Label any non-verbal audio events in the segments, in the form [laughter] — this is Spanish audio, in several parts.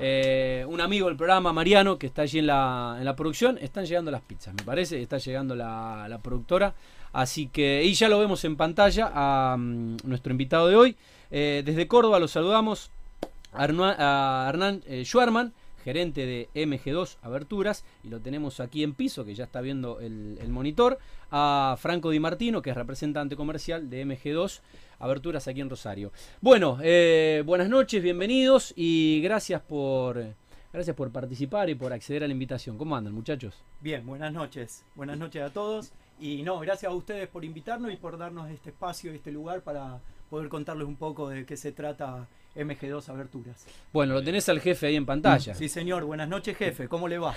eh, un amigo del programa, Mariano, que está allí en la, en la producción. Están llegando las pizzas, me parece. Está llegando la, la productora. Así que, y ya lo vemos en pantalla a mm, nuestro invitado de hoy. Eh, desde Córdoba lo saludamos a Hernán, a eh, Schwerman, gerente de MG2 Aberturas, y lo tenemos aquí en piso, que ya está viendo el, monitor, a Franco Di Martino, que es representante comercial de MG2 Aberturas aquí en Rosario. Bueno, eh, buenas noches, bienvenidos y gracias por, gracias por participar y por acceder a la invitación. ¿Cómo andan, muchachos? Bien, buenas noches. Buenas noches a todos. Y no, gracias a ustedes por invitarnos y por darnos este espacio, este lugar para poder contarles un poco de qué se trata MG2 Aberturas. Bueno, lo tenés al jefe ahí en pantalla. Sí, señor. Buenas noches, jefe. ¿Cómo le va?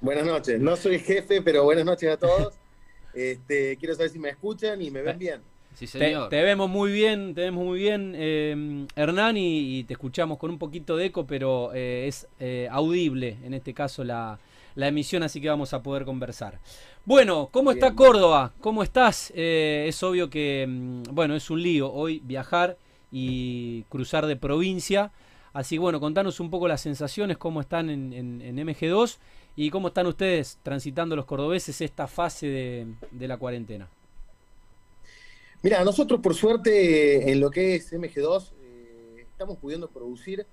Buenas noches. No soy jefe, pero buenas noches a todos. Este, quiero saber si me escuchan y me ven bien. Sí, señor. Te, vemos muy bien, te vemos muy bien, eh, Hernán, y, y, te escuchamos con un poquito de eco, pero eh, es eh, audible en este caso la, la, emisión, así que vamos a poder conversar. Bueno, ¿cómo bien. está Córdoba? ¿Cómo estás? es obvio que, mm, bueno, es un lío hoy viajar y cruzar de provincia. Así que bueno, contanos un poco las sensaciones, cómo están en, en, en MG2 y cómo están ustedes transitando los cordobeses esta fase de, de la cuarentena. Mira, nosotros por suerte en lo que es MG2 eh, estamos pudiendo producir,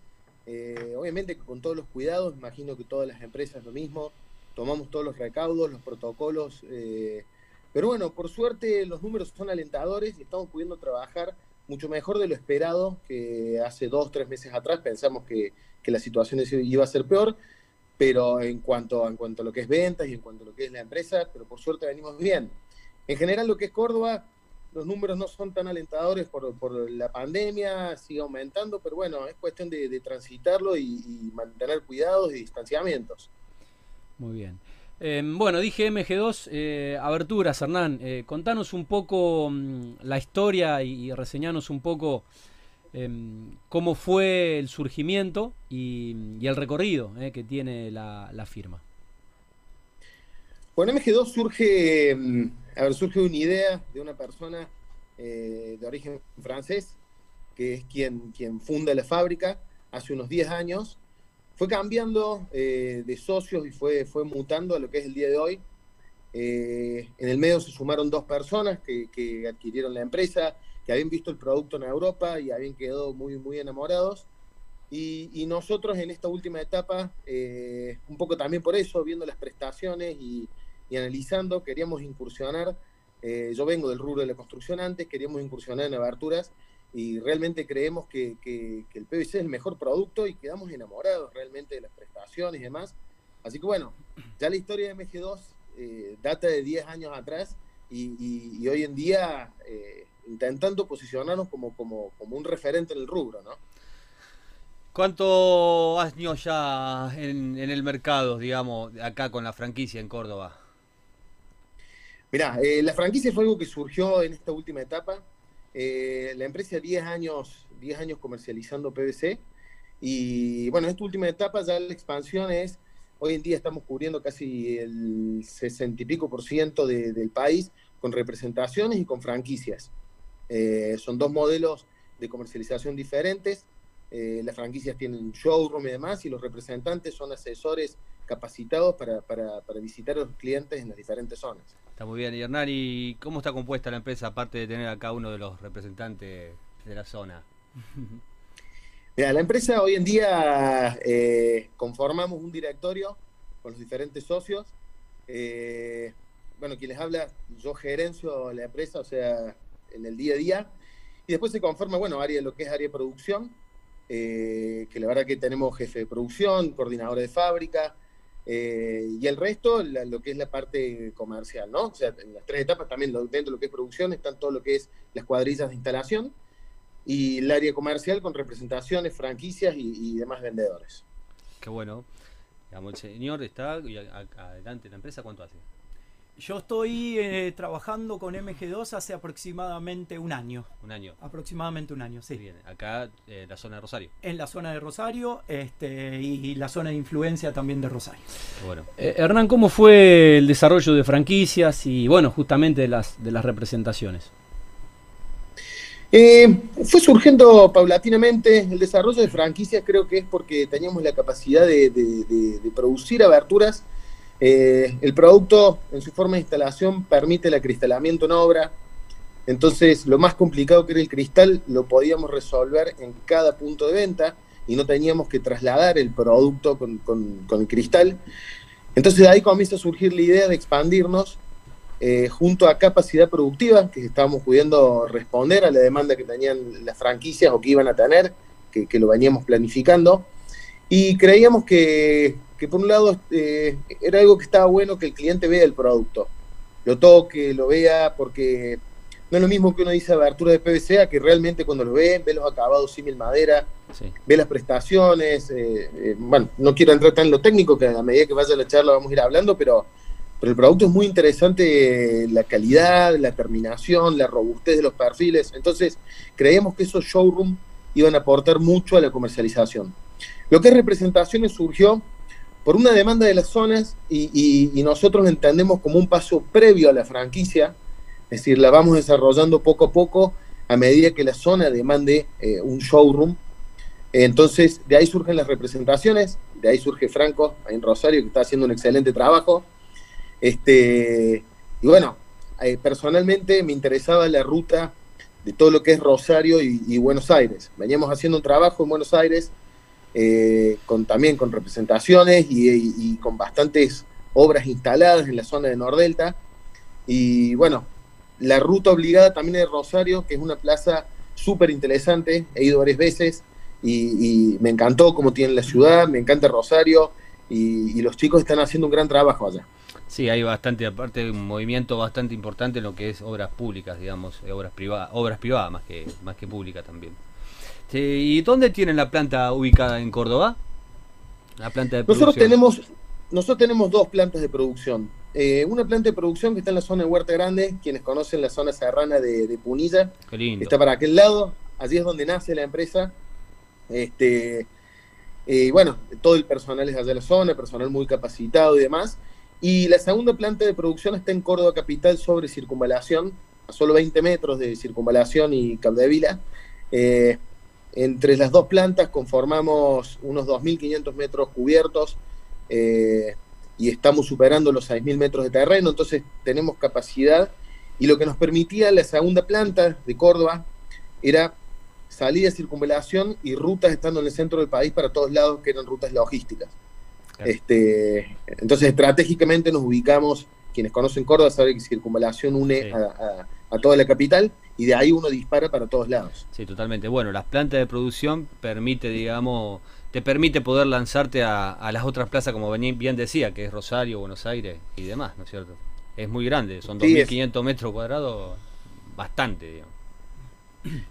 eh, obviamente con todos los cuidados, imagino que todas las empresas lo mismo, tomamos todos los recaudos, los protocolos, eh, pero bueno, por suerte los números son alentadores y estamos pudiendo trabajar mucho mejor de lo esperado que hace dos, tres meses atrás pensamos que, que la situación iba a ser peor, pero en cuanto, en cuanto a lo que es ventas y en cuanto a lo que es la empresa, pero por suerte venimos bien. En general lo que es Córdoba, los números no son tan alentadores por, por, la pandemia, sigue aumentando, pero bueno, es cuestión de, transitarlo y, y, mantener cuidados y distanciamientos. Muy bien. Eh, bueno, dije MG2, eh, aberturas, Hernán, eh, contanos un poco mmm, la historia y, y, reseñanos un poco em, cómo fue el surgimiento y, el recorrido eh, que tiene la, firma. Bueno, MG2 surge, mm, ver, surge una idea de una persona eh, de origen francés, que es quien, quien funda la fábrica hace unos 10 años. Fue cambiando eh, de socios y fue, fue mutando a lo que es el día de hoy. Eh, en el medio se sumaron dos personas que, que, adquirieron la empresa, que habían visto el producto en Europa y habían quedado muy, muy enamorados. Y, y nosotros en esta última etapa, eh, un poco también por eso, viendo las prestaciones y, y analizando, queríamos incursionar, eh, yo vengo del rubro de la construcción antes, queríamos incursionar en aberturas y realmente creemos que, que, que, el PVC es el mejor producto y quedamos enamorados realmente de las prestaciones y demás. Así que bueno, ya la historia de MG2 eh, data de 10 años atrás y, y, y hoy en día eh, intentando posicionarnos como, como, como, un referente en el rubro, ¿no? ¿Cuánto años ya en, en el mercado, digamos, acá con la franquicia en Córdoba? Mirá, eh, la franquicia fue algo que surgió en esta última etapa. Eh, la empresa 10 años, 10 años comercializando PVC y bueno, en esta última etapa ya la expansión es, hoy en día estamos cubriendo casi el 60 y pico por ciento de, del país con representaciones y con franquicias. Eh, son dos modelos de comercialización diferentes. Eh, las franquicias tienen showroom y demás y los representantes son asesores capacitados para, para, para, visitar a los clientes en las diferentes zonas. Está muy bien. Y Hernán, ¿y cómo está compuesta la empresa aparte de tener acá uno de los representantes de la zona? [laughs] Mira, la empresa hoy en día eh, conformamos un directorio con los diferentes socios. Eh, bueno, quien les habla, yo gerencio la empresa, o sea, en el día a día. Y después se conforma, bueno, área, lo que es área de producción, eh, que la verdad que tenemos jefe de producción, coordinador de fábrica, eh, y el resto, lo que es la parte comercial, ¿no? O sea, en las tres etapas también dentro de lo que es producción están todo lo que es las cuadrillas de instalación y el área comercial con representaciones, franquicias y, demás vendedores. Qué bueno. Digamos, el señor está adelante de la empresa, ¿cuánto hace? Yo estoy eh, trabajando con MG2 hace aproximadamente un año. Un año. Aproximadamente un año, sí. Bien, acá en eh, la zona de Rosario. En la zona de Rosario este, y, y la zona de influencia también de Rosario. Bueno. Eh, Hernán, ¿cómo fue el desarrollo de franquicias y, bueno, justamente de las, de las representaciones? Eh, fue surgiendo paulatinamente el desarrollo de franquicias, creo que es porque teníamos la capacidad de, producir aberturas. Eh, el producto en su forma de instalación permite el acristalamiento en obra, entonces lo más complicado que era el cristal lo podíamos resolver en cada punto de venta y no teníamos que trasladar el producto con, el cristal. Entonces de ahí comienza a surgir la idea de expandirnos eh, junto a capacidad productiva, que estábamos pudiendo responder a la demanda que tenían las franquicias o que iban a tener, que, lo veníamos planificando. Y creíamos que, por un lado eh, era algo que estaba bueno que el cliente vea el producto, lo toque, lo vea, porque no es lo mismo que uno dice abertura de PVC, a que realmente cuando lo ve, ve los acabados símil madera, ve las prestaciones. Eh, bueno, no quiero entrar tan en lo técnico, que a medida que vaya la charla vamos a ir hablando, pero pero el producto es muy interesante, la calidad, la terminación, la robustez de los perfiles. Entonces, creíamos que esos showrooms iban a aportar mucho a la comercialización. Lo que es representaciones surgió por una demanda de las zonas y, nosotros entendemos como un paso previo a la franquicia, es decir, la vamos desarrollando poco a poco a medida que la zona demande eh, un showroom. Entonces, de ahí surgen las representaciones, de ahí surge Franco en Rosario, que está haciendo un excelente trabajo. Este, y bueno, eh, personalmente me interesaba la ruta de todo lo que es Rosario y, Buenos Aires. Veníamos haciendo un trabajo en Buenos Aires, eh, con, también con representaciones y, con bastantes obras instaladas en la zona de Nordelta. Y bueno, la ruta obligada también es Rosario, que es una plaza súper interesante. He ido varias veces y, me encantó cómo tiene la ciudad, me encanta Rosario y los chicos están haciendo un gran trabajo allá. Sí, hay bastante, aparte un movimiento bastante importante en lo que es obras públicas, digamos, eh, obras privadas, obras privadas más que, más que públicas también. ¿Y dónde tienen la planta ubicada en Córdoba? La planta de nosotros tenemos, nosotros tenemos dos plantas de producción. Eh, una planta de producción que está en la zona de Huerta Grande, quienes conocen la zona serrana de, Punilla. Está para aquel lado, allí es donde nace la empresa. Este, eh, bueno, todo el personal es allá de la zona, personal muy capacitado y demás. Y la segunda planta de producción está en Córdoba Capital sobre circunvalación, a solo 20 metros de circunvalación y Caldevila. Eh, entre las dos plantas conformamos unos 2.500 metros cubiertos eh, y estamos superando los 6.000 metros de terreno, entonces tenemos capacidad y lo que nos permitía la segunda planta de Córdoba era salida circunvalación y rutas estando en el centro del país para todos lados que eran rutas logísticas. Este, entonces, estratégicamente nos ubicamos, quienes conocen Córdoba saben que circunvalación une a, toda la capital y de ahí uno dispara para todos lados. Sí, totalmente. Bueno, las plantas de producción permite, digamos, te permite poder lanzarte a, las otras plazas, como bien decía, que es Rosario, Buenos Aires y demás, ¿no es cierto? Es muy grande, son 2.500 metros cuadrados, bastante, digamos.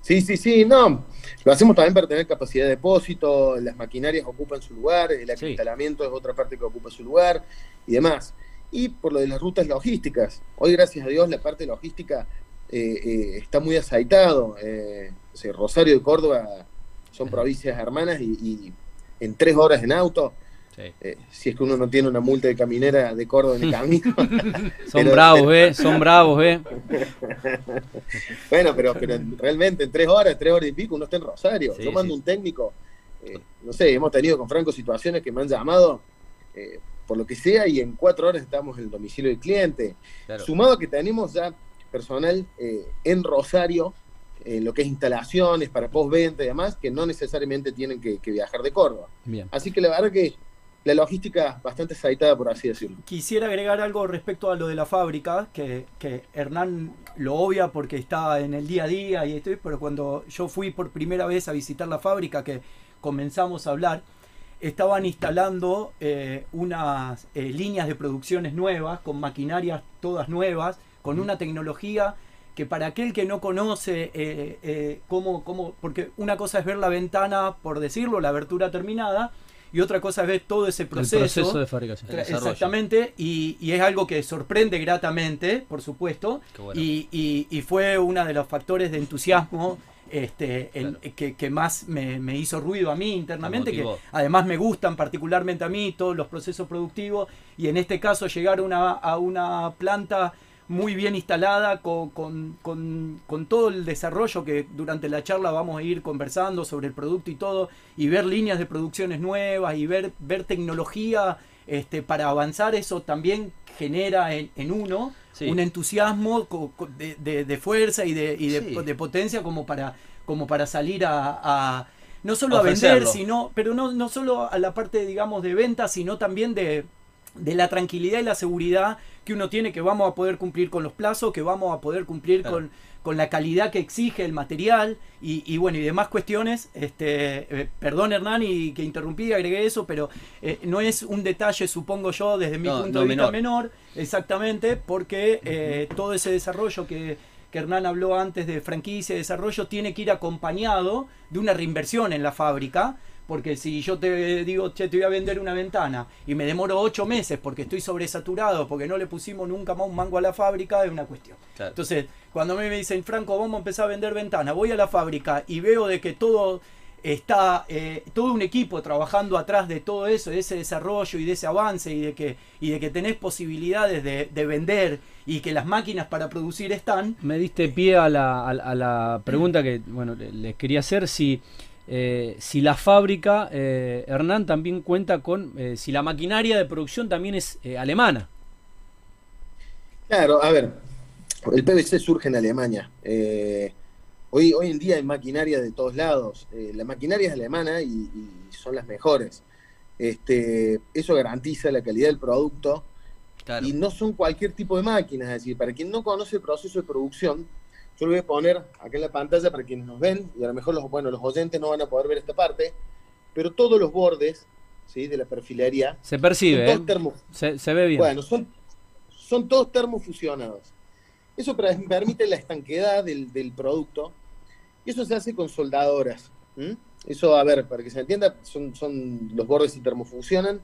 Sí, sí, sí, no. Lo hacemos también para tener capacidad de depósito, las maquinarias ocupan su lugar, el acristalamiento es otra parte que ocupa su lugar y demás. Y por lo de las rutas logísticas. Hoy, gracias a Dios, la parte logística está muy aceitado. Eh, Rosario y Córdoba son provincias hermanas y en tres horas en auto eh, si es que uno no tiene una multa de caminera de Córdoba en el camino. [laughs] son [laughs] bravos, ¿eh? Son bravos, ¿eh? [laughs] bueno, pero, pero realmente en tres horas, tres horas y pico, uno está en Rosario. Yo mando un técnico, eh, no sé, hemos tenido con Franco situaciones que me han llamado eh, por lo que sea y en cuatro horas estamos en el domicilio del cliente. Sumado a que tenemos ya personal en Rosario, en lo que es instalaciones para postventa y demás, que no necesariamente tienen que, que viajar de Córdoba. Bien. Así que la verdad que la logística bastante aceitada, por así decirlo. Quisiera agregar algo respecto a lo de la fábrica, que, Hernán lo obvia porque está en el día a día, y estoy, pero cuando yo fui por primera vez a visitar la fábrica, que comenzamos a hablar, estaban instalando eh, unas eh, líneas de producciones nuevas, con maquinarias todas nuevas, con una tecnología que para aquel que no conoce eh, cómo, cómo, porque una cosa es ver la ventana, por decirlo, la abertura terminada, y otra cosa es ver todo ese proceso. El proceso. de fabricación. Exactamente, y, es algo que sorprende gratamente, por supuesto, y, fue uno de los factores de entusiasmo este, que, más me, hizo ruido a mí internamente, que además me gustan particularmente a mí todos los procesos productivos, y en este caso llegar una, a una planta muy bien instalada, con, con, todo el desarrollo que durante la charla vamos a ir conversando sobre el producto y todo, y ver líneas de producciones nuevas y ver, ver tecnología este, para avanzar, eso también genera en, uno un entusiasmo de, fuerza y, de, y de, potencia como para, como para salir a, no solo a vender, sino, pero no, no solo a la parte, digamos, de venta, sino también de, de la tranquilidad y la seguridad que uno tiene que vamos a poder cumplir con los plazos, que vamos a poder cumplir con, con, la calidad que exige el material y, bueno, y demás cuestiones. Este, eh, perdón Hernán y que interrumpí, agregué eso, pero eh, no es un detalle, supongo yo, desde mi punto de vista menor. exactamente, porque eh, todo ese desarrollo que, que Hernán habló antes de franquicia y desarrollo tiene que ir acompañado de una reinversión en la fábrica porque si yo te digo, che, te voy a vender una ventana y me demoro ocho meses porque estoy sobresaturado, porque no le pusimos nunca más un mango a la fábrica, es una cuestión. Entonces, cuando a mí me dicen, Franco, vamos a empezar a vender ventanas, voy a la fábrica y veo de que todo está eh, todo un equipo trabajando atrás de todo eso, de ese desarrollo y de ese avance y de que, y de que tenés posibilidades de, vender y que las máquinas para producir están. Me diste pie a la, a la pregunta que bueno les quería hacer si eh, si la fábrica, eh, Hernán, también cuenta con, eh, si la maquinaria de producción también es alemana. Claro, a ver, el PVC surge en Alemania. hoy, hoy en día hay maquinaria de todos lados. la maquinaria es alemana y, son las mejores. Este, eso garantiza la calidad del producto. Y no son cualquier tipo de máquinas. Es decir, para quien no conoce el proceso de producción, yo lo voy a poner acá en la pantalla para quienes nos ven, y a lo mejor los, bueno, los oyentes no van a poder ver esta parte, pero todos los bordes ¿sí? de la perfilería... Se percibe, ¿eh? se, ve bien. Bueno, son, son todos termofusionados. Eso permite la estanquedad del, producto, y eso se hace con soldadoras. Eso, a ver, para que se entienda, son, son los bordes se termofusionan,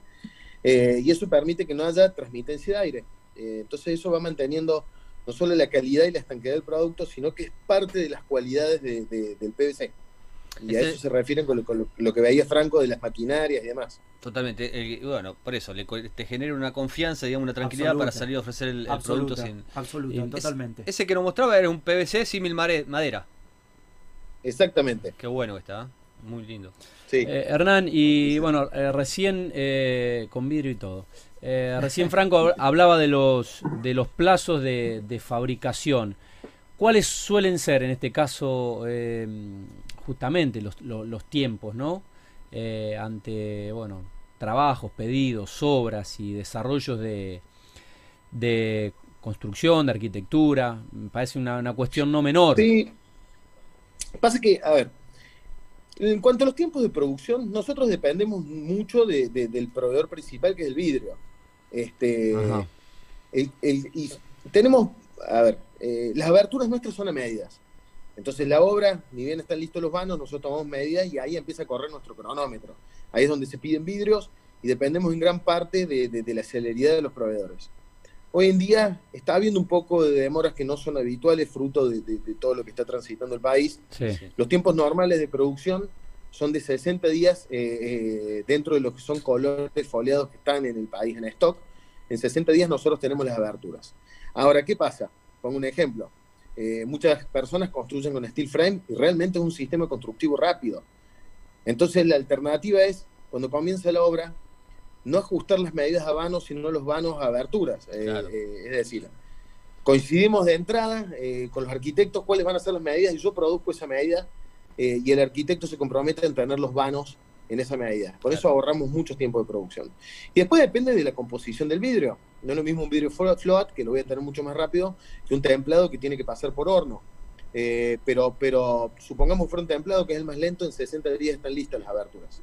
eh, y eso permite que no haya transmitencia de aire. Eh, entonces eso va manteniendo no solo la calidad y la estanquedad del producto, sino que es parte de las cualidades del PVC. Y a eso se refieren con lo, que veía Franco de las maquinarias y demás. Totalmente. bueno, por eso, te genera una confianza, digamos, una tranquilidad para salir a ofrecer el, producto sin. Absoluta, totalmente. Ese, que nos mostraba era un PVC símil madera. Exactamente. Qué bueno está, ¿eh? muy lindo. Sí. Eh, Hernán, y bueno, eh, recién con vidrio y todo. Eh, recién Franco hablaba de los, de los plazos de, fabricación. ¿Cuáles suelen ser en este caso em, justamente los, tiempos, ¿no? Eh, ante bueno, trabajos, pedidos, obras y desarrollos de, de construcción, de arquitectura. Me parece una, cuestión no menor. Sí. Pasa que, a ver, en cuanto a los tiempos de producción, nosotros dependemos mucho del proveedor principal, que es el vidrio. Este, y tenemos, a ver, eh, las aberturas nuestras son a medidas. Entonces la obra, ni bien están listos los vanos, nosotros tomamos medidas y ahí empieza a correr nuestro cronómetro. Ahí es donde se piden vidrios y dependemos en gran parte de, la celeridad de los proveedores. Hoy en día está habiendo un poco de demoras que no son habituales, fruto de, todo lo que está transitando el país. Los tiempos normales de producción son de 60 días eh, eh, dentro de lo que son colores foliados que están en el país en stock. En 60 días nosotros tenemos las aberturas. Ahora, ¿qué pasa? Pongo un ejemplo. Eh, muchas personas construyen con steel frame y realmente es un sistema constructivo rápido. Entonces la alternativa es, cuando comienza la obra, no ajustar las medidas a vanos, sino los vanos a aberturas. es decir, coincidimos de entrada con los arquitectos cuáles van a ser las medidas y yo produzco esa medida eh, y el arquitecto se compromete a tener los vanos en esa medida. Por eso ahorramos mucho tiempo de producción. Y después depende de la composición del vidrio. No es lo mismo un vidrio float, que lo voy a tener mucho más rápido, que un templado que tiene que pasar por horno. Eh, pero, pero supongamos fuera un templado que es el más lento, en 60 días están listas las aberturas.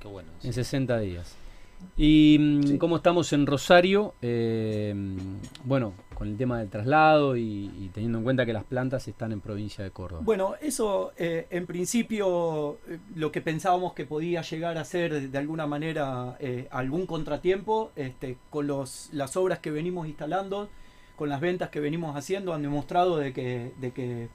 Qué bueno. En 60 días. Y mm, como estamos en Rosario, eh, bueno, con el tema del traslado y, teniendo en cuenta que las plantas están en provincia de Córdoba. Bueno, eso eh, en principio eh, lo que pensábamos que podía llegar a ser de alguna manera algún contratiempo este, con los, las obras que venimos instalando, con las ventas que venimos haciendo, han demostrado de que, de que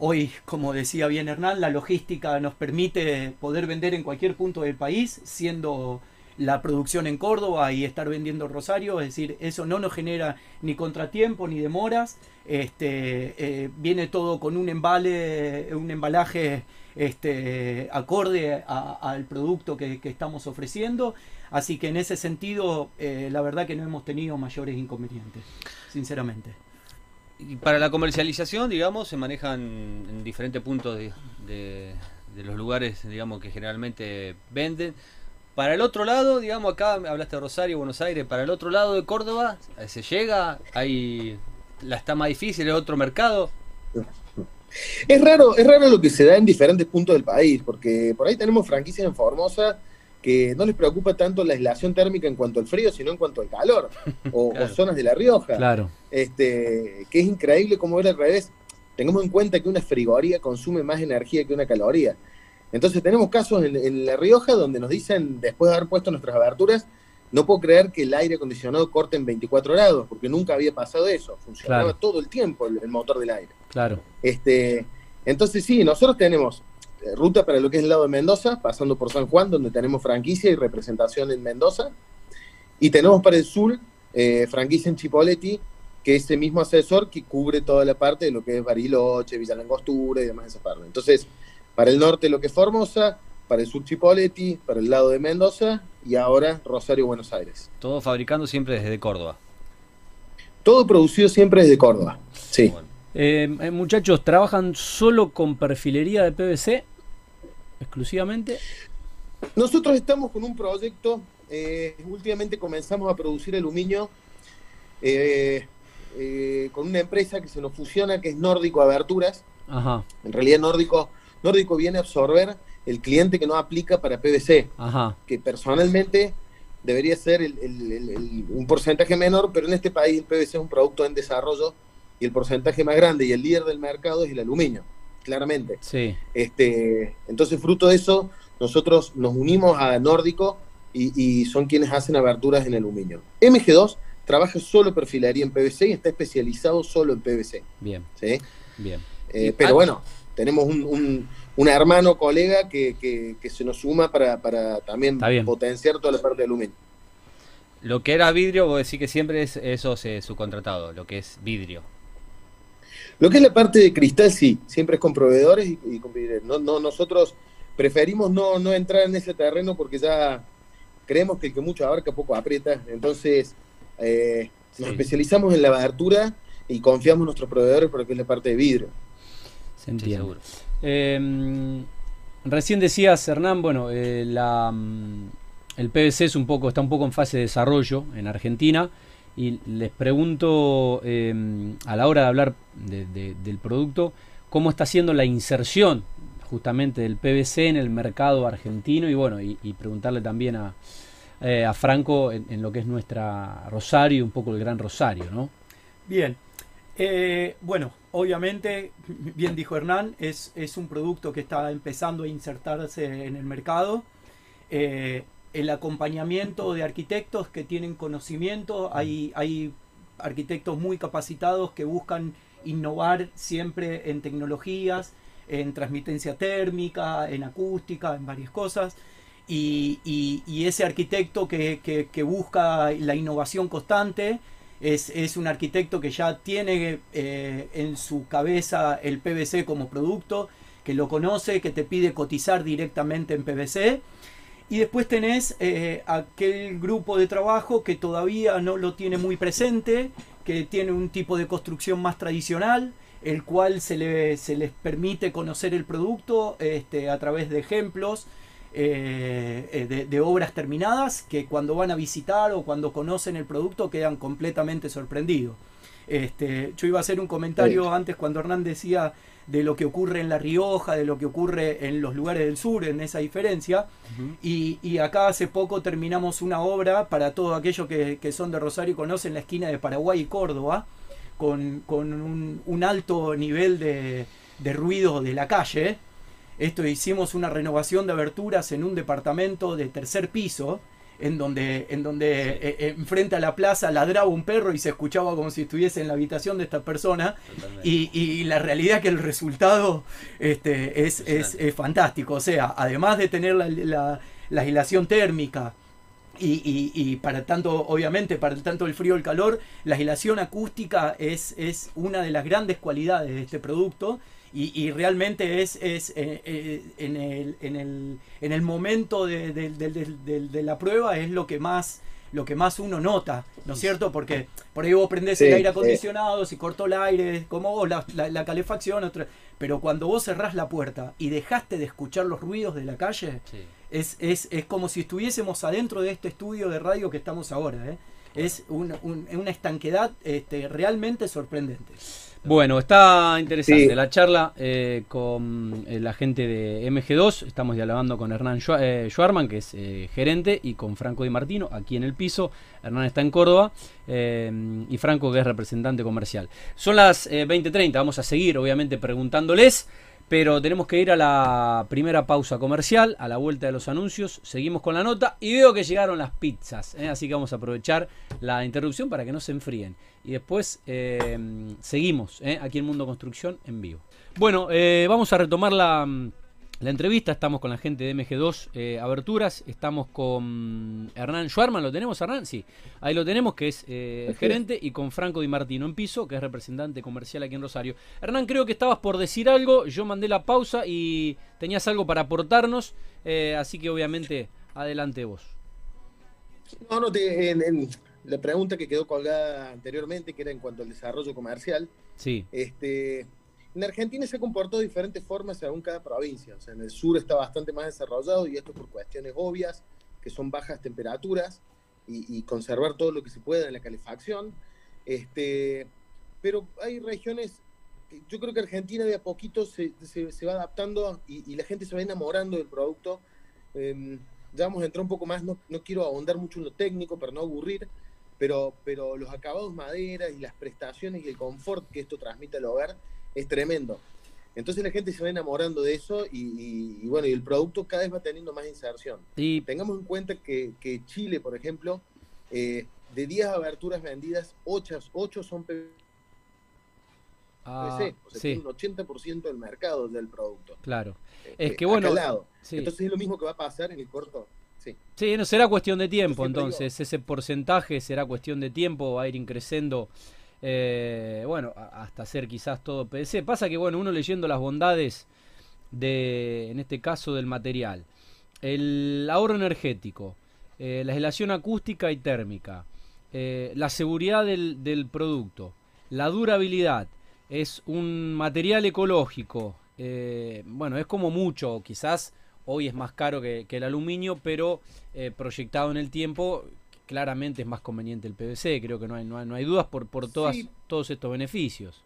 hoy, como decía bien Hernán, la logística nos permite poder vender en cualquier punto del país, siendo la producción en Córdoba y estar vendiendo Rosario, es decir, eso no nos genera ni contratiempo ni demoras, este, eh, viene todo con un embale, un embalaje este, acorde al producto que, estamos ofreciendo, así que en ese sentido eh, la verdad que no hemos tenido mayores inconvenientes, sinceramente. Y para la comercialización, digamos, se manejan en diferentes puntos de, de los lugares, digamos, que generalmente venden. Para el otro lado, digamos, acá hablaste de Rosario, Buenos Aires, para el otro lado de Córdoba, ¿se llega? ¿Hay, ¿La está más difícil? ¿Es otro mercado? Es raro, es raro lo que se da en diferentes puntos del país, porque por ahí tenemos franquicias en Formosa que no les preocupa tanto la aislación térmica en cuanto al frío, sino en cuanto al calor, [laughs] o, zonas de La Rioja. Claro. Este, que es increíble cómo ver al revés. Tengamos en cuenta que una frigoría consume más energía que una caloría. Entonces tenemos casos en, La Rioja donde nos dicen, después de haber puesto nuestras aberturas, no puedo creer que el aire acondicionado corte en 24 grados, porque nunca había pasado eso. Funcionaba todo el tiempo el, motor del aire. Claro. Este, entonces sí, nosotros tenemos eh, ruta para lo que es el lado de Mendoza, pasando por San Juan, donde tenemos franquicia y representación en Mendoza. Y tenemos para el sur eh, franquicia en Chipoletti, que es ese mismo asesor que cubre toda la parte de lo que es Bariloche, Villa Langostura y demás esa parte. Entonces, para el norte lo que es Formosa, para el sur Chipoleti, para el lado de Mendoza y ahora Rosario, Buenos Aires. Todo fabricando siempre desde Córdoba. Todo producido siempre desde Córdoba, sí. Eh, eh, muchachos, ¿trabajan solo con perfilería de PVC? ¿Exclusivamente? Nosotros estamos con un proyecto, eh, últimamente comenzamos a producir aluminio con una empresa que se nos fusiona, que es Nórdico Aberturas. Ajá. En realidad Nórdico Nórdico viene a absorber el cliente que no aplica para PVC, que personalmente debería ser un porcentaje menor, pero en este país el PVC es un producto en desarrollo y el porcentaje más grande y el líder del mercado es el aluminio, claramente. Sí. Este, entonces, fruto de eso, nosotros nos unimos a Nórdico y, son quienes hacen aberturas en aluminio. MG2 trabaja solo perfilaría en PVC y está especializado solo en PVC. Bien. ¿sí? Bien. Eh, pero bueno, tenemos un, un, hermano, colega que, se nos suma para, también potenciar toda la parte de aluminio. Lo que era vidrio, vos decís que siempre es eso es subcontratado, lo que es vidrio. Lo que es la parte de cristal, sí, siempre es con proveedores y, con vidrio. No, no, nosotros preferimos no, no entrar en ese terreno porque ya creemos que el que mucho abarca poco aprieta. Entonces, eh, nos especializamos en la abertura y confiamos en nuestros proveedores porque es la parte de vidrio. Se entiende. Em, recién decías, Hernán, bueno, eh, la, mm, el PVC es un poco, está un poco en fase de desarrollo en Argentina. Y les pregunto, em, a la hora de hablar del producto, cómo está siendo la inserción justamente del PVC en el mercado argentino y bueno, y, preguntarle también a, eh, a Franco en, en, lo que es nuestra Rosario y un poco el Gran Rosario, ¿no? Bien, eh, bueno, obviamente, bien dijo Hernán, es, un producto que está empezando a insertarse en el mercado. Eh, el acompañamiento de arquitectos que tienen conocimiento, hay, hay arquitectos muy capacitados que buscan innovar siempre en tecnologías, en transmitencia térmica, en acústica, en varias cosas. Y, ese arquitecto que, busca la innovación constante es, un arquitecto que ya tiene eh, en su cabeza el PVC como producto, que lo conoce, que te pide cotizar directamente en PVC. Y después tenés eh, aquel grupo de trabajo que todavía no lo tiene muy presente, que tiene un tipo de construcción más tradicional, el cual se, le, se les permite conocer el producto este, a través de ejemplos, eh, eh, de, obras terminadas que cuando van a visitar o cuando conocen el producto quedan completamente sorprendidos. Este, yo iba a hacer un comentario antes cuando Hernán decía de lo que ocurre en La Rioja, de lo que ocurre en los lugares del sur, en esa diferencia. y, acá hace poco terminamos una obra para todos aquellos que, son de Rosario y conocen la esquina de Paraguay y Córdoba, con, un, alto nivel de, de ruido de la calle. Esto hicimos una renovación de aberturas en un departamento de tercer piso, en donde, en donde eh, eh, enfrente a la plaza ladraba un perro y se escuchaba como si estuviese en la habitación de esta persona. Y, la realidad es que el resultado este, es, fantástico. O sea, además de tener la, la, aislación térmica, y, para tanto, obviamente, para tanto el frío y el calor, la aislación acústica es, es una de las grandes cualidades de este producto. Y, realmente es, es eh, eh, en, el, en, el, en, el, momento de, de, la prueba es lo que más lo que más uno nota, ¿no es cierto? Porque por ahí vos prendés el aire acondicionado, si cortó el aire, como la, la, calefacción, otra, pero cuando vos cerrás la puerta y dejaste de escuchar los ruidos de la calle, es, es, es, como si estuviésemos adentro de este estudio de radio que estamos ahora. ¿eh? Es una estanquedad este, realmente sorprendente. Bueno, está interesante la charla eh, con eh, la gente de MG2. Estamos dialogando con Hernán Schwarman, que es gerente, y con Franco Di Martino, aquí en el piso. Hernán está en Córdoba y Franco, que es representante comercial. Son las 20.30, vamos a seguir, obviamente, preguntándoles. Pero tenemos que ir a la primera pausa comercial, a la vuelta de los anuncios. Seguimos con la nota y veo que llegaron las pizzas. ¿eh? Así que vamos a aprovechar la interrupción para que no se enfríen. Y después eh, seguimos ¿eh? aquí en Mundo Construcción en vivo. Bueno, vamos a retomar la la entrevista. Estamos con la gente de MG2 eh, Aberturas. Estamos con Hernán Schwarman. ¿Lo tenemos, Hernán? Sí. Ahí lo tenemos, que es eh, gerente. Y con Franco Di Martino en piso, que es representante comercial aquí en Rosario. Hernán, creo que estabas por decir algo. Yo mandé la pausa y tenías algo para aportarnos. Eh, así que, obviamente, adelante vos. No, no, te, en, la pregunta que quedó colgada anteriormente, que era en cuanto al desarrollo comercial. Sí. Este en Argentina se comportó de diferentes formas según cada provincia. O sea, en el sur está bastante más desarrollado y esto por cuestiones obvias, que son bajas temperaturas y, conservar todo lo que se pueda en la calefacción. Este, pero hay regiones, yo creo que Argentina de a poquito se, se, va adaptando y, la gente se va enamorando del producto. Eh, ya vamos a entrar un poco más, no, no quiero ahondar mucho en lo técnico para no aburrir, pero, pero los acabados madera y las prestaciones y el confort que esto transmite al hogar es tremendo. Entonces la gente se va enamorando de eso y, bueno, y el producto cada vez va teniendo más inserción. Y tengamos en cuenta que, Chile, por ejemplo, eh, de 10 aberturas vendidas, 8, 8 son PVC. Ah, o sea, tiene un 80% del mercado del producto. Claro. Eh, es que bueno. Entonces es lo mismo que va a pasar en el corto. Sí, sí no será cuestión de tiempo, entonces. Ese porcentaje será cuestión de tiempo, va a ir increciendo eh, bueno, hasta hacer quizás todo PDC. Pasa que, bueno, uno leyendo las bondades de, en este caso, del material, el ahorro energético, eh, la aislación acústica y térmica, eh, la seguridad del, producto, la durabilidad, es un material ecológico, bueno, es como mucho, quizás hoy es más caro que el aluminio, pero proyectado en el tiempo claramente es más conveniente el PVC, creo que no hay, no hay, dudas por, por todas, todos estos beneficios.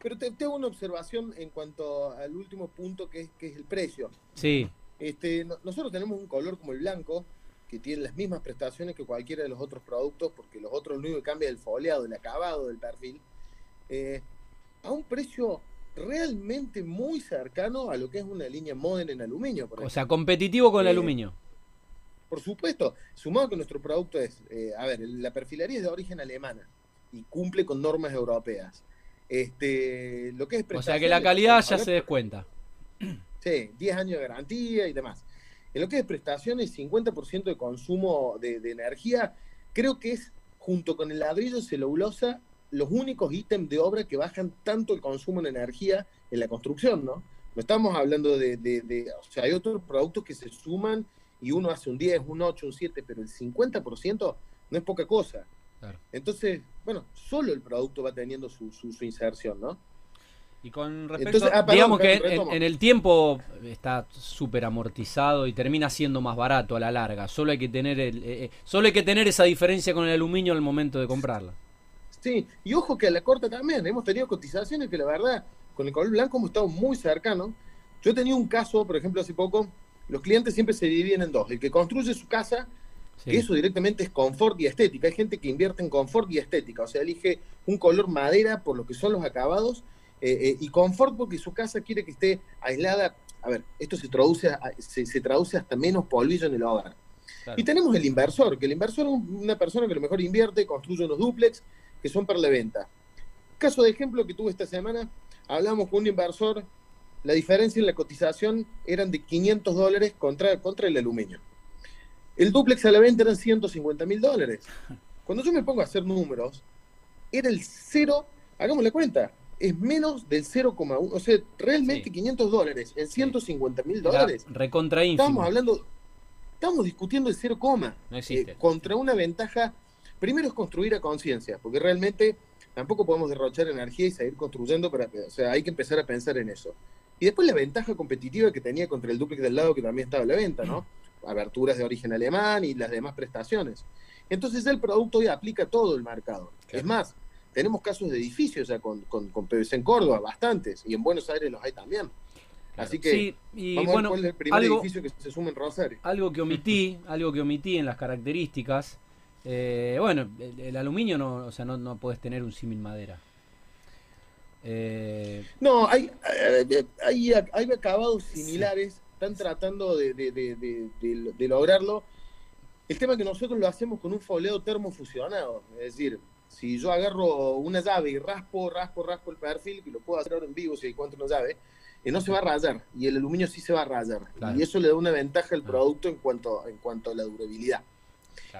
Pero te, tengo una observación en cuanto al último punto que es, que es el precio. Sí. Este, nosotros tenemos un color como el blanco, que tiene las mismas prestaciones que cualquiera de los otros productos, porque los otros lo único que cambia es el foliado, el acabado del perfil, eh, a un precio realmente muy cercano a lo que es una línea Modern en aluminio. o sea, competitivo con el eh, aluminio. Por supuesto, sumado que nuestro producto es, eh, a ver, la perfilaría es de origen alemana y cumple con normas europeas. Este, lo que es o sea que la calidad ya se descuenta. Sí, 10 años de garantía y demás. En lo que es prestaciones, 50% de consumo de, energía, creo que es, junto con el ladrillo celulosa, los únicos ítems de obra que bajan tanto el consumo de energía en la construcción, ¿no? No estamos hablando de, de, o sea, hay otros productos que se suman y uno hace un 10, un 8, un 7, pero el 50% no es poca cosa. Entonces, bueno, solo el producto va teniendo su, su, inserción, ¿no? Y con respecto, ah, digamos que en, el tiempo está súper amortizado y termina siendo más barato a la larga. Solo hay que tener el, eh, eh, solo hay que tener esa diferencia con el aluminio al momento de comprarla. Sí, y ojo que a la corta también hemos tenido cotizaciones que la verdad con el color blanco hemos estado muy cercanos. Yo he tenido un caso, por ejemplo, hace poco los clientes siempre se dividen en dos. El que construye su casa, que eso directamente es confort y estética. Hay gente que invierte en confort y estética, o sea, elige un color madera por lo que son los acabados eh, eh, y confort porque su casa quiere que esté aislada. A ver, esto se traduce, se, traduce hasta menos polvillo en el hogar. Y tenemos el inversor, que el inversor es una persona que a lo mejor invierte, construye unos duplex que son para la venta. Caso de ejemplo que tuve esta semana, hablamos con un inversor la diferencia en la cotización eran de 500 dólares contra, contra el aluminio. El duplex a la venta eran 150 mil dólares. Cuando yo me pongo a hacer números, era el cero, hagamos la cuenta, es menos del 0,1, o sea, realmente 500 dólares en 150 mil dólares. Recontra Estamos hablando, estamos discutiendo el 0, no existe. Eh, contra una ventaja, primero es construir a conciencia, porque realmente tampoco podemos derrochar energía y seguir construyendo, para, o sea, hay que empezar a pensar en eso. Y después la ventaja competitiva que tenía contra el duplex del lado que también estaba a la venta, ¿no? Aberturas de origen alemán y las demás prestaciones. Entonces el producto hoy aplica todo el mercado. Es más, tenemos casos de edificios ya con, con, PVC en Córdoba, bastantes, y en Buenos Aires los hay también. Así que vamos a ver cuál es el primer edificio que se suma en Rosario. Algo que omití, [laughs] algo que omití en las características, eh, bueno, el, aluminio no, o sea, no, no puedes tener un símil madera. Eh, no, hay, eh, hay, hay, acabados similares, están tratando de, de, de, lograrlo. El tema es que nosotros lo hacemos con un foleo termofusionado, es decir, si yo agarro una llave y raspo, raspo, raspo el perfil, que lo puedo hacer ahora en vivo si encuentro una llave, eh, no se va a rayar y el aluminio sí se va a rayar. Y eso le da una ventaja al producto en cuanto, en cuanto a la durabilidad.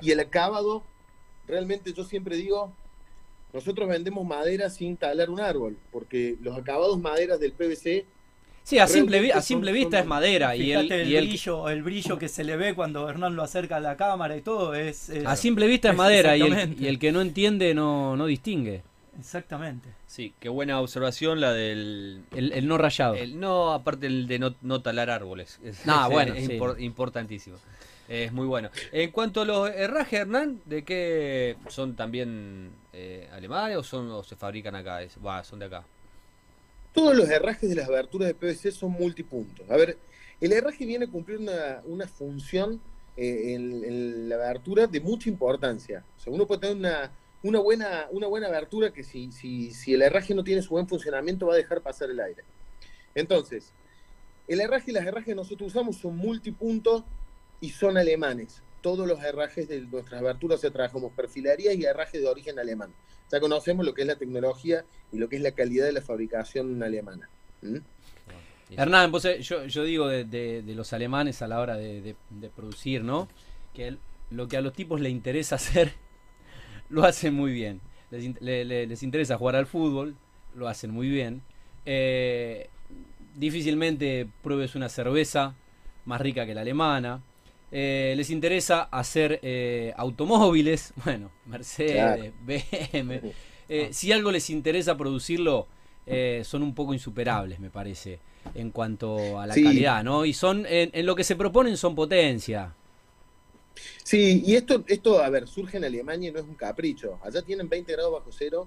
Y el acabado, realmente yo siempre digo, nosotros vendemos madera sin talar un árbol, porque los acabados maderas del PVC Sí, a simple, a simple vista es madera. Y el, brillo, el brillo que se le ve cuando Hernán lo acerca a la cámara y todo es... a simple vista es, madera y el, que no entiende no, no distingue. Exactamente. Sí, qué buena observación la del... El, no rayado. El no, aparte el de no, talar árboles. Es, no, bueno, es importantísimo. Es muy bueno. En cuanto a los herrajes, Hernán, ¿de qué son también eh, alemanes o, son, o se fabrican acá? Son de acá. Todos los herrajes de las aberturas de PVC son multipuntos. A ver, el herraje viene a cumplir una, función eh, en, la abertura de mucha importancia. O sea, uno puede tener una, una, buena, una buena abertura que si, si, si el herraje no tiene su buen funcionamiento va a dejar pasar el aire. Entonces, el herraje y las herrajes que nosotros usamos son multipuntos y son alemanes. Todos los herrajes de nuestras aberturas se trabajamos perfilerías y herrajes de origen alemán ya conocemos lo que es la tecnología y lo que es la calidad de la fabricación alemana. Hernán, yo, digo de, los alemanes a la hora de, producir, ¿no? Que lo que a los tipos les interesa [laughs] hacer, lo hacen muy bien. Les, interesa jugar al fútbol, lo hacen muy bien. Eh, difícilmente pruebes una cerveza más rica que la alemana. Eh, les interesa hacer eh, automóviles, [laughs] bueno, Mercedes, BMW. Eh, si algo les interesa producirlo, son un poco insuperables, me parece, en cuanto a la calidad, ¿no? Y son, en, lo que se proponen, son potencia. Sí, y esto, esto, a ver, surge en Alemania y no es un capricho. Allá tienen 20 grados bajo cero.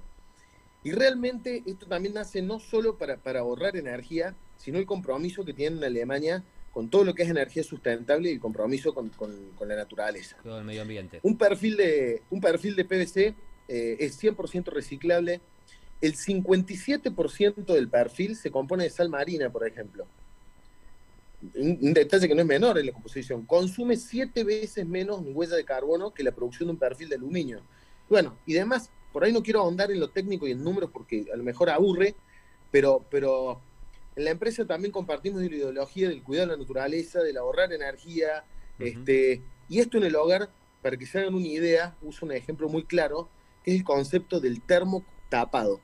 Y realmente esto también nace no solo para, para ahorrar energía, sino el compromiso que tienen en Alemania con todo lo que es energía sustentable y el compromiso con, la naturaleza. Todo el medio ambiente. Un perfil de, un perfil de PVC eh, es 100% reciclable. El 57% del perfil se compone de sal marina, por ejemplo. Un, detalle que no es menor en la composición. Consume siete veces menos huella de carbono que la producción de un perfil de aluminio. Bueno, y además, por ahí no quiero ahondar en lo técnico y en números porque a lo mejor aburre, pero, pero en la empresa también compartimos la ideología del cuidado de la naturaleza, del ahorrar energía, este, y esto en el hogar, para que se hagan una idea, uso un ejemplo muy claro, que es el concepto del termo tapado.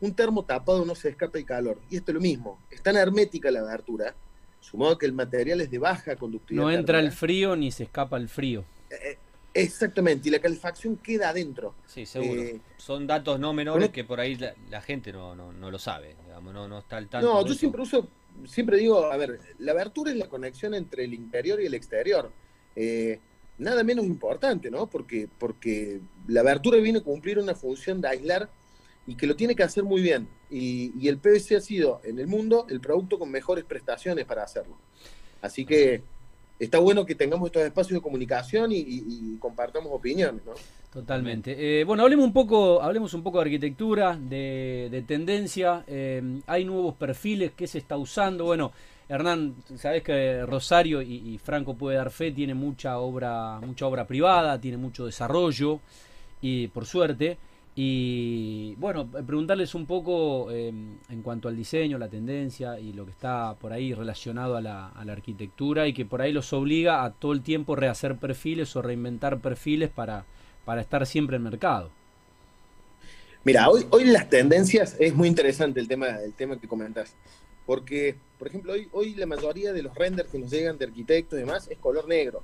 Un termo tapado no se escapa el calor, y esto es lo mismo, es tan hermética la abertura, sumado que el material es de baja conductividad. No entra el frío ni se escapa el frío. Eh, eh, Exactamente, y la calefacción queda adentro. Sí, seguro. Eh, Son datos no menores que por ahí la, gente no, no, lo sabe, digamos, no, no está al tanto. No, yo siempre uso, siempre digo, a ver, la abertura es la conexión entre el interior y el exterior. Eh, nada menos importante, ¿no? Porque, porque la abertura viene a cumplir una función de aislar y que lo tiene que hacer muy bien. Y, y el PVC ha sido en el mundo el producto con mejores prestaciones para hacerlo. Así que está bueno que tengamos estos espacios de comunicación y, compartamos opiniones, ¿no? Totalmente. Eh, bueno, hablemos un poco, hablemos un poco de arquitectura, de, tendencia. Eh, hay nuevos perfiles que se está usando. Bueno, Hernán, sabes que Rosario y, Franco puede dar fe, tiene mucha obra, mucha obra privada, tiene mucho desarrollo y por suerte. Y bueno, preguntarles un poco em, en cuanto al diseño, la tendencia y lo que está por ahí relacionado a la, arquitectura y que por ahí los obliga a todo el tiempo rehacer perfiles o reinventar perfiles para, para estar siempre en mercado. Mira, hoy, hoy las tendencias es muy interesante el tema, el tema que comentas. Porque, por ejemplo, hoy, hoy la mayoría de los renders que nos llegan de arquitectos y demás es color negro.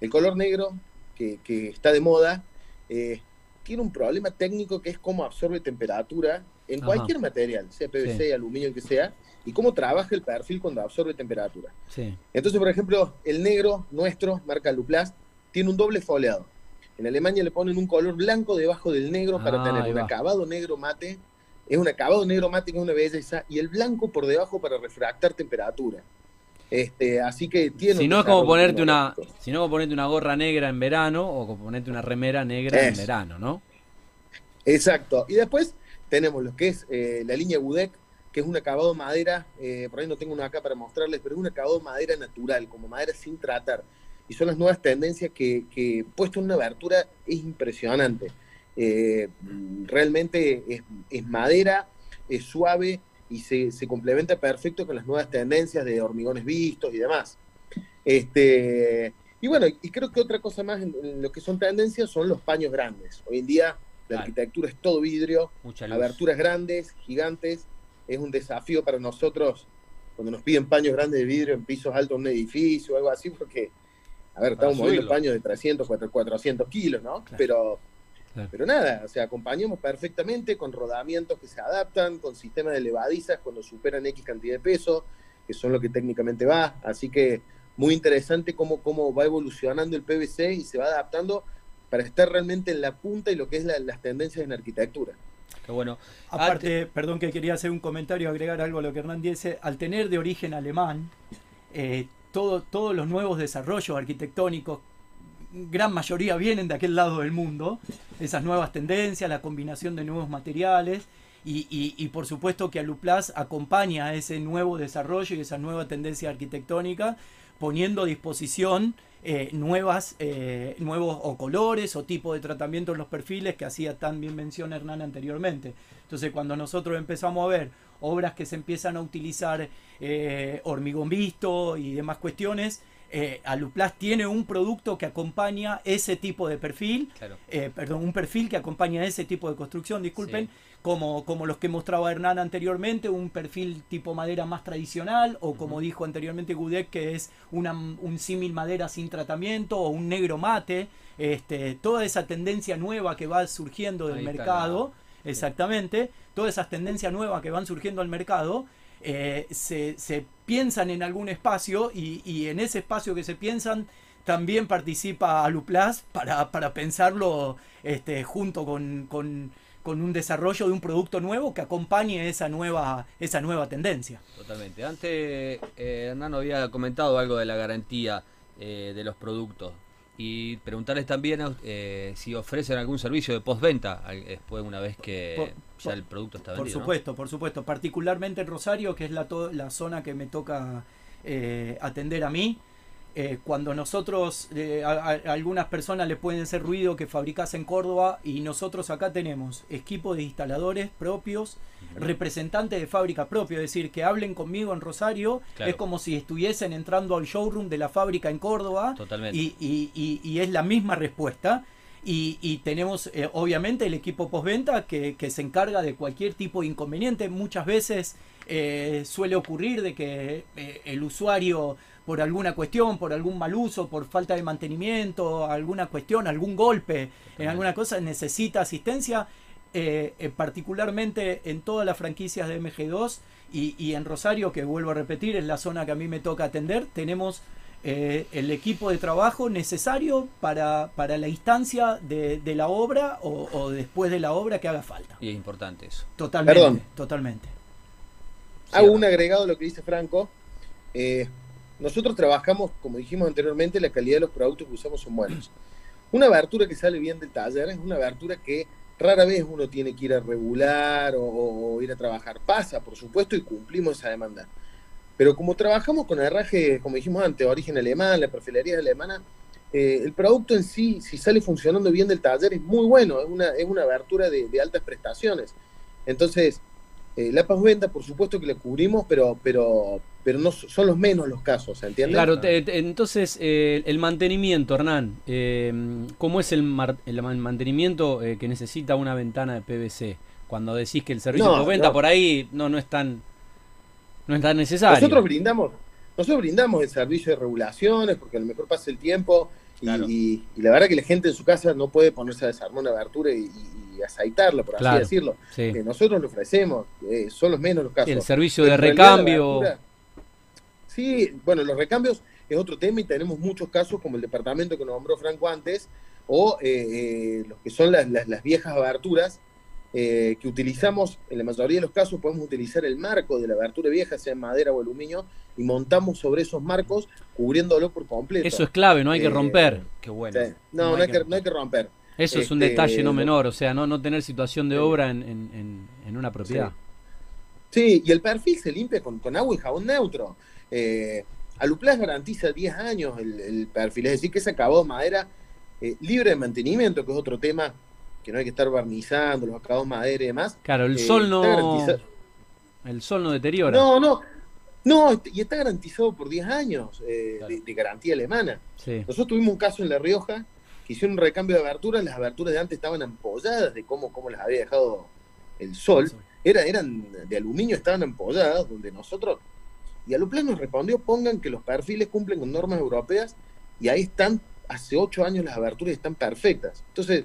El color negro que, que está de moda eh, tiene un problema técnico que es cómo absorbe temperatura en cualquier material, sea PVC, aluminio, que sea, y cómo trabaja el perfil cuando absorbe temperatura. Entonces, por ejemplo, el negro nuestro, marca Luplast, tiene un doble foliado. En Alemania le ponen un color blanco debajo del negro para ah, tener un acabado negro mate. Es un acabado negro mate que es una belleza, y el blanco por debajo para refractar temperatura. Este, así que tiene si no es como ponerte una si no como ponerte una gorra negra en verano o como ponerte una remera negra en verano no exacto. Y después tenemos lo que es eh, la línea Budek que es un acabado madera eh, por ahí no tengo una acá para mostrarles pero es un acabado madera natural como madera sin tratar. Y son las nuevas tendencias que, que puesto en una abertura es impresionante. Eh, realmente es, es madera es suave y se, complementa perfecto con las nuevas tendencias de hormigones vistos y demás. Este, y bueno, y creo que otra cosa más en, lo que son tendencias son los paños grandes. Hoy en día la arquitectura es todo vidrio, aberturas grandes, gigantes. Es un desafío para nosotros cuando nos piden paños grandes de vidrio en pisos altos de un edificio o algo así, porque, a ver, estamos moviendo paños de 300, 400 kilos, ¿no? Pero pero nada, o sea, acompañamos perfectamente con rodamientos que se adaptan, con sistemas de levadizas cuando superan X cantidad de peso, que son lo que técnicamente va. Así que muy interesante cómo, cómo va evolucionando el PVC y se va adaptando para estar realmente en la punta y lo que es las tendencias en arquitectura. Qué bueno. Aparte, perdón que quería hacer un comentario, agregar algo a lo que Hernán dice, al tener de origen alemán, eh, todo, todos los nuevos desarrollos arquitectónicos gran mayoría vienen de aquel lado del mundo, esas nuevas tendencias, la combinación de nuevos materiales. Y, por supuesto que Aluplas acompaña ese nuevo desarrollo y esa nueva tendencia arquitectónica, poniendo a disposición eh, nuevas, eh, nuevos colores o tipo de tratamiento en los perfiles que hacía tan bien mención Hernán anteriormente. Entonces cuando nosotros empezamos a ver obras que se empiezan a utilizar eh, hormigón visto y demás cuestiones, eh, Aluplas tiene un producto que acompaña ese tipo de perfil, eh, perdón, un perfil que acompaña ese tipo de construcción, disculpen, como, como los que mostraba Hernán anteriormente, un perfil tipo madera más tradicional, o como dijo anteriormente Gudek, que es una, un símil madera sin tratamiento, o un negro mate, este, toda esa tendencia nueva que va surgiendo del mercado, exactamente, todas esas tendencias nuevas que van surgiendo al mercado, eh, se, se, piensan en algún espacio y, en ese espacio que se piensan también participa Aluplas para, para pensarlo este, junto con, con, un desarrollo de un producto nuevo que acompañe esa nueva, esa nueva tendencia. Totalmente. Antes eh, Hernán había comentado algo de la garantía eh, de los productos y preguntarles también eh, si ofrecen algún servicio de postventa después una vez que ya el producto está vendido. Por supuesto, por supuesto. Particularmente en Rosario, que es la, la zona que me toca eh, atender a mí. Eh, cuando nosotros, a, algunas personas le pueden hacer ruido que fabricas en Córdoba y nosotros acá tenemos equipo de instaladores propios, representantes de fábrica propio, es decir, que hablen conmigo en Rosario, es como si estuviesen entrando al showroom de la fábrica en Córdoba Y, y, y, es la misma respuesta. Y, tenemos eh, obviamente el equipo postventa que, que se encarga de cualquier tipo de inconveniente. Muchas veces eh, suele ocurrir de que el usuario por alguna cuestión, por algún mal uso, por falta de mantenimiento, alguna cuestión, algún golpe, en alguna cosa, necesita asistencia, eh, eh, particularmente en todas las franquicias de MG2 y, en Rosario, que vuelvo a repetir, es la zona que a mí me toca atender, tenemos eh, el equipo de trabajo necesario para, para la instancia de, la obra o, después de la obra que haga falta. Y es importante eso. Totalmente, totalmente. Hago un agregado a lo que dice Franco. Nosotros trabajamos, como dijimos anteriormente, la calidad de los productos que usamos son buenos. Una abertura que sale bien del taller es una abertura que rara vez uno tiene que ir a regular o, ir a trabajar. Pasa, por supuesto, y cumplimos esa demanda. Pero como trabajamos con herraje, como dijimos antes, origen alemán, la perfilería alemana, eh, el producto en sí, si sale funcionando bien del taller, es muy bueno, es una, es una abertura de, altas prestaciones. Entonces, eh, la venta, por supuesto que la cubrimos, pero, pero, pero no son los menos los casos, ¿entiendes? Claro, entonces eh, el mantenimiento, Hernán, eh, ¿cómo es el, el mantenimiento que necesita una ventana de PVC? Cuando decís que el servicio de venta por ahí no, no es tan no es tan necesario. Nosotros brindamos, nosotros brindamos el servicio de regulaciones porque a lo mejor pasa el tiempo y, la verdad que la gente en su casa no puede ponerse a desarmar una abertura y, aceitarla, por así decirlo. Eh, nosotros lo ofrecemos, eh, son los menos los casos. El servicio de recambio. sí, bueno, los recambios es otro tema y tenemos muchos casos como el departamento que nos nombró Franco antes, o eh, los que son las, las viejas aberturas, eh, que utilizamos, en la mayoría de los casos podemos utilizar el marco de la abertura vieja, sea en madera o aluminio, y montamos sobre esos marcos cubriéndolo por completo. Eso es clave, no hay que eh, romper. Qué bueno. No, no, hay que, no, hay que, romper. Eso es un este, detalle no menor, o sea, no, no tener situación de obra en, una propiedad. Sí. y el perfil se limpia con, agua y jabón neutro. Eh, Aluplas garantiza 10 años el, perfil, es decir, que se acabó madera eh, libre de mantenimiento, que es otro tema que no hay que estar barnizando los acabados madera y demás. Claro, el eh, sol no. El sol no deteriora. No, no. No, y está garantizado por 10 años eh, de, garantía alemana. Nosotros tuvimos un caso en La Rioja hicieron un recambio de aberturas, las aberturas de antes estaban ampolladas de cómo, cómo las había dejado el sol. Era, eran de aluminio, estaban ampolladas, donde nosotros. Y Aluplan nos respondió: pongan que los perfiles cumplen con normas europeas, y ahí están, hace 8 años las aberturas están perfectas. Entonces,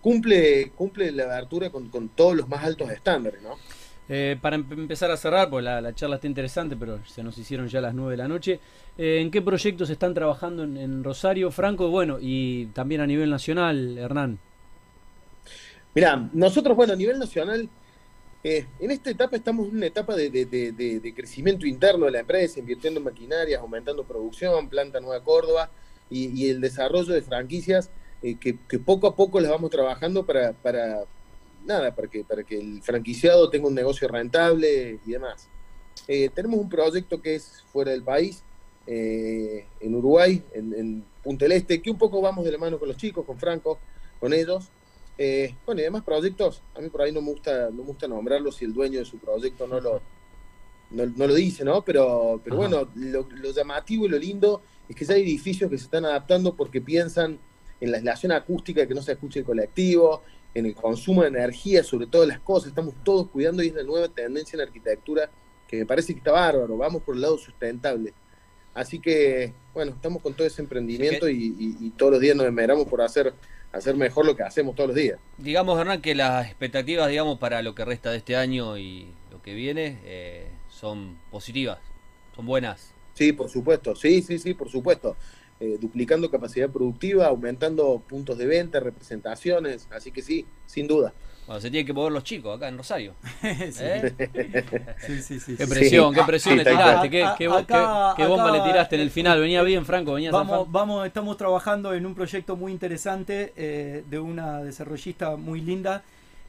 cumple, cumple la abertura con, todos los más altos estándares, ¿no? Eh, para empezar a cerrar, pues la, charla está interesante, pero se nos hicieron ya las 9 de la noche. Eh, ¿En qué proyectos están trabajando en, Rosario, Franco? Bueno, y también a nivel nacional, Hernán. Mira, nosotros, bueno, a nivel nacional, eh, en esta etapa estamos en una etapa de, crecimiento interno de la empresa, invirtiendo en maquinarias, aumentando producción, planta Nueva Córdoba y el desarrollo de franquicias eh, que, poco a poco las vamos trabajando para, para nada, para que, para que el franquiciado tenga un negocio rentable y demás. Eh, tenemos un proyecto que es fuera del país, eh, en Uruguay, en, Punta del Este, que un poco vamos de la mano con los chicos, con Franco, con ellos. bueno, y además proyectos, a mí por ahí no me gusta, no me gusta nombrarlo si el dueño de su proyecto no lo, no, lo dice, ¿no? Pero, pero bueno, lo, lo, llamativo y lo lindo es que ya hay edificios que se están adaptando porque piensan en la aislación acústica, que no se escuche el colectivo, en el consumo de energía, sobre todas las cosas. Estamos todos cuidando y es la nueva tendencia en la arquitectura que me parece que está bárbaro. Vamos por el lado sustentable. Así que, bueno, estamos con todo ese emprendimiento y, todos los días nos esmeramos por hacer, hacer mejor lo que hacemos todos los días. Digamos, Hernán, que las expectativas, digamos, para lo que resta de este año y lo que viene eh, son positivas, son buenas. Sí, por supuesto, sí, sí, sí, por supuesto. Eh, duplicando capacidad productiva, aumentando puntos de venta, representaciones, así que sí, sin duda. Bueno, se tienen que mover los chicos acá en Rosario. [laughs] ¿Eh? sí. sí, sí, Qué presión, qué presión le tiraste, qué, bomba le tiraste en el final. Venía bien, Franco, venía vamos, vamos, estamos trabajando en un proyecto muy interesante eh, de una desarrollista muy linda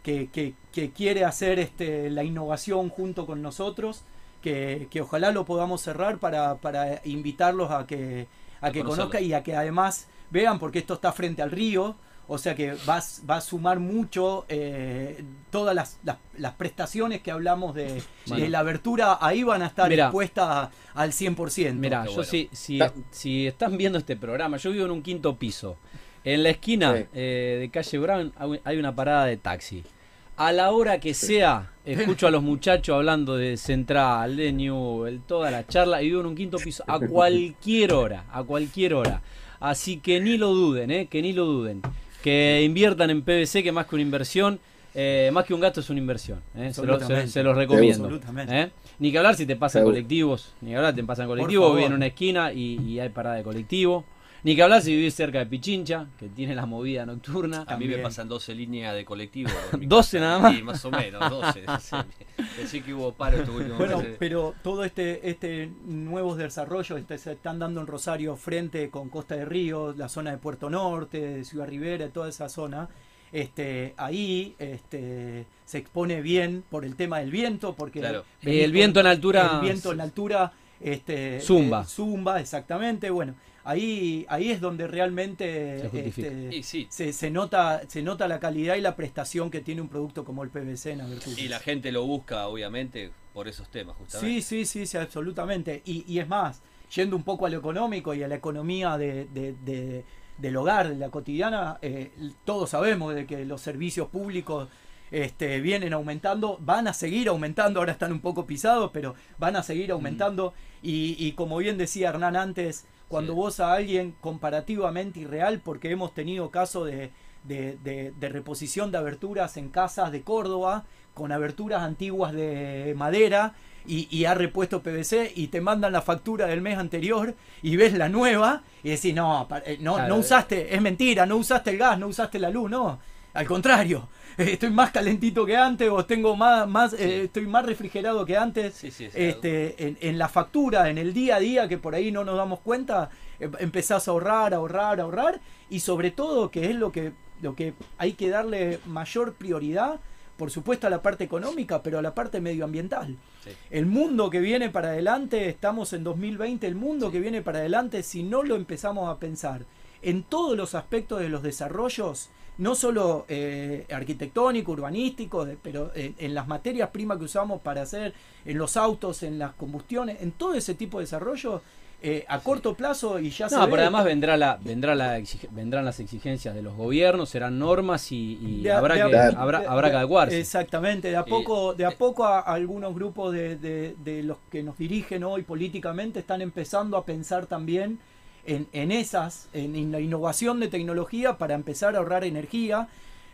que, que, quiere hacer este, la innovación junto con nosotros, que, que ojalá lo podamos cerrar para, para invitarlos a que a que conozca y a que además vean, porque esto está frente al río, o sea que va, va a sumar mucho eh, todas las, las, prestaciones que hablamos de, la abertura, ahí van a estar expuestas al 100%. Mira, yo si, si, están viendo este programa, yo vivo en un quinto piso. En la esquina eh, de calle Brown hay una parada de taxi a la hora que sea, escucho a [laughs] los muchachos hablando de Central, de Newell, toda la charla y vivo en un quinto piso a cualquier hora, a cualquier hora. Así que ni lo duden, ¿eh? que ni lo duden. Que inviertan en PVC, que más que una inversión, eh, más que un gasto es una inversión. ¿eh? Se, los recomiendo. ¿eh? Ni que hablar si te pasan colectivos, ni que hablar si te pasan colectivos, vive en una esquina y, y hay parada de colectivo. Ni que hablar si vivís cerca de Pichincha, que tiene la movida nocturna. A mí me pasan 12 líneas de colectivo. [laughs] ¿12 nada más? Sí, más o menos, 12. [laughs] Pensé que hubo paro este último Bueno, pero todo este, este nuevos desarrollos este, se están dando en Rosario frente con Costa de Río, la zona de Puerto Norte, de Ciudad Rivera, toda esa zona. Este, ahí este, se expone bien por el tema del viento, porque el viento en altura. El viento en altura Este, Zumba. eh, Zumba, exactamente. Bueno, ahí, ahí es donde realmente Se este, Y sí. se, se nota, se nota la calidad y la prestación que tiene un producto como el PVC en Aberturas. Y la gente lo busca, obviamente, por esos temas, justamente. Sí, sí, sí, sí, absolutamente. Y, y es más, yendo un poco a lo económico y a la economía de, de- de- del hogar, de la cotidiana, eh, todos sabemos de que los servicios públicos este, vienen aumentando, van a seguir aumentando, ahora están un poco pisados, pero van a seguir aumentando. Y, y como bien decía Hernán antes, cuando Sí. vos a alguien comparativamente irreal, porque hemos tenido casos de, de- de- de reposición de aberturas en casas de Córdoba, con aberturas antiguas de madera, y, y ha repuesto PVC y te mandan la factura del mes anterior y ves la nueva y decís, no, eh, no, Claro. no usaste, es mentira, no usaste el gas, no usaste la luz, no. Al contrario, [laughs] estoy más calentito que antes o tengo más, más eh, estoy más refrigerado que antes. Sí, sí, sí. Este, en, en la factura, en el día a día, que por ahí no nos damos cuenta, eh, empezás a ahorrar, a ahorrar, a ahorrar, y sobre todo, que es lo que, lo que hay que darle mayor prioridad, por supuesto a la parte económica, pero a la parte medioambiental. El mundo que viene para adelante, estamos en 2020, el mundo que viene para adelante, si no lo empezamos a pensar en todos los aspectos de los desarrollos, no solo eh, arquitectónico, urbanístico, de- pero en, en las materias primas que usamos para hacer, en los autos, en las combustiones, en todo ese tipo de desarrollo, eh, a corto plazo y ya se No, ve. pero además vendrá la, vendrá la vendrán las exigencias de los gobiernos, serán normas y, y De a- habrá, de que, de- habrá, habrá que de- adecuarse. Exactamente, de a Y- poco, de a poco a, a algunos grupos de los que nos dirigen hoy políticamente están empezando a pensar también en, en esas, en, en la innovación de tecnología para empezar a ahorrar energía,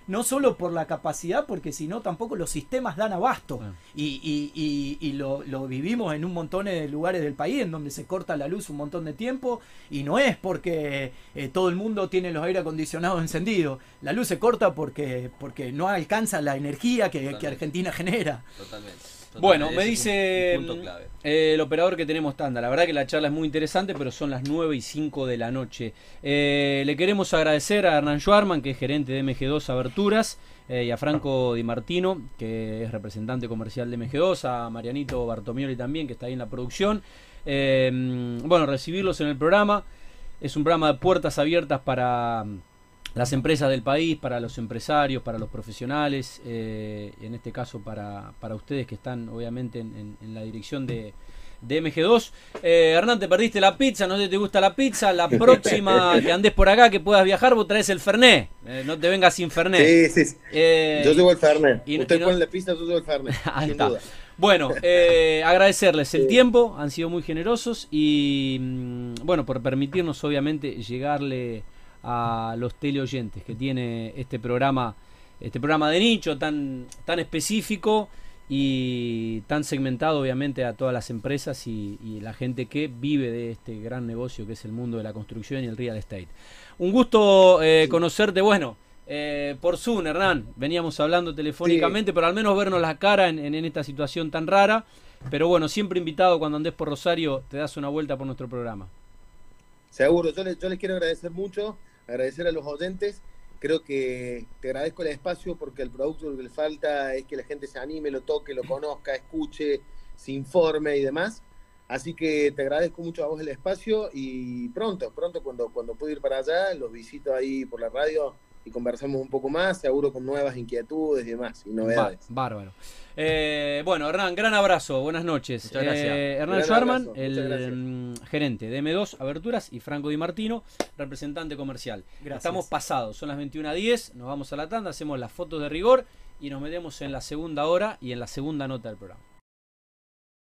no solo por la capacidad, porque si no tampoco los sistemas dan abasto. Y, y- y- y lo, lo vivimos en un montón de lugares del país en donde se corta la luz un montón de tiempo y no es porque eh, todo el mundo tiene los aire acondicionados encendidos. La luz se corta porque, porque no alcanza la energía que, que. Argentina genera. Totalmente. Bueno, me dice un mm, clave. eh, el operador que tenemos tanda. La verdad que la charla es muy interesante, pero son las 9 y 5 de la noche. Eh, le queremos agradecer a Hernán Schwarman, que es gerente de MG2 Aberturas, eh, y a Franco Di Martino, que es representante comercial de MG2, a Marianito Bartomioli también, que está ahí en la producción. Mm, bueno, recibirlos en el programa. Es un programa de puertas abiertas para las empresas del país, para los empresarios, para los profesionales, eh, en este caso para, para ustedes que están obviamente en, en- en la dirección de, de MG2. Eh, Hernán, te perdiste la pizza, no sé si te gusta la pizza, la [laughs] próxima que andes por acá, que puedas viajar, vos traes el Fernet, Eh, no te vengas sin Fernet. Sí, sí, sí. Eh, Yo llevo el Fernet. y- Usted y no- pone la pista, yo llevo el Fernet. [laughs] Ahí sin está. duda. Bueno, [laughs] eh, agradecerles el Sí. tiempo, han sido muy generosos y mm, bueno, por permitirnos obviamente llegarle a los teleoyentes que tiene este programa, este programa de nicho tan, tan específico y tan segmentado obviamente a todas las empresas y, y la gente que vive de este gran negocio que es el mundo de la construcción y el real estate. Un gusto eh, conocerte, bueno, eh, por Zoom, Hernán, veníamos hablando telefónicamente, pero al menos vernos la cara en, en- en esta situación tan rara. Pero bueno, siempre invitado cuando andes por Rosario, te das una vuelta por nuestro programa. Seguro, yo les, yo les quiero agradecer mucho, agradecer a los oyentes. Creo que te agradezco el espacio porque el producto lo que le falta es que la gente se anime, lo toque, lo conozca, escuche, se informe y demás. Así que te agradezco mucho a vos el espacio y pronto, pronto cuando, cuando pueda ir para allá, los visito ahí por la radio y conversamos un poco más, seguro con nuevas inquietudes y demás, y novedades. Ba- bárbaro. Eh, bueno, Hernán, gran abrazo, buenas noches. Muchas gracias. Eh, Hernán Gran Schwarman, abrazo, el mm, gerente de M2 Aberturas, y Franco Di Martino, representante comercial. Gracias. Estamos pasados, son las 21.10, nos vamos a la tanda, hacemos las fotos de rigor y nos metemos en la segunda hora y en la segunda nota del programa.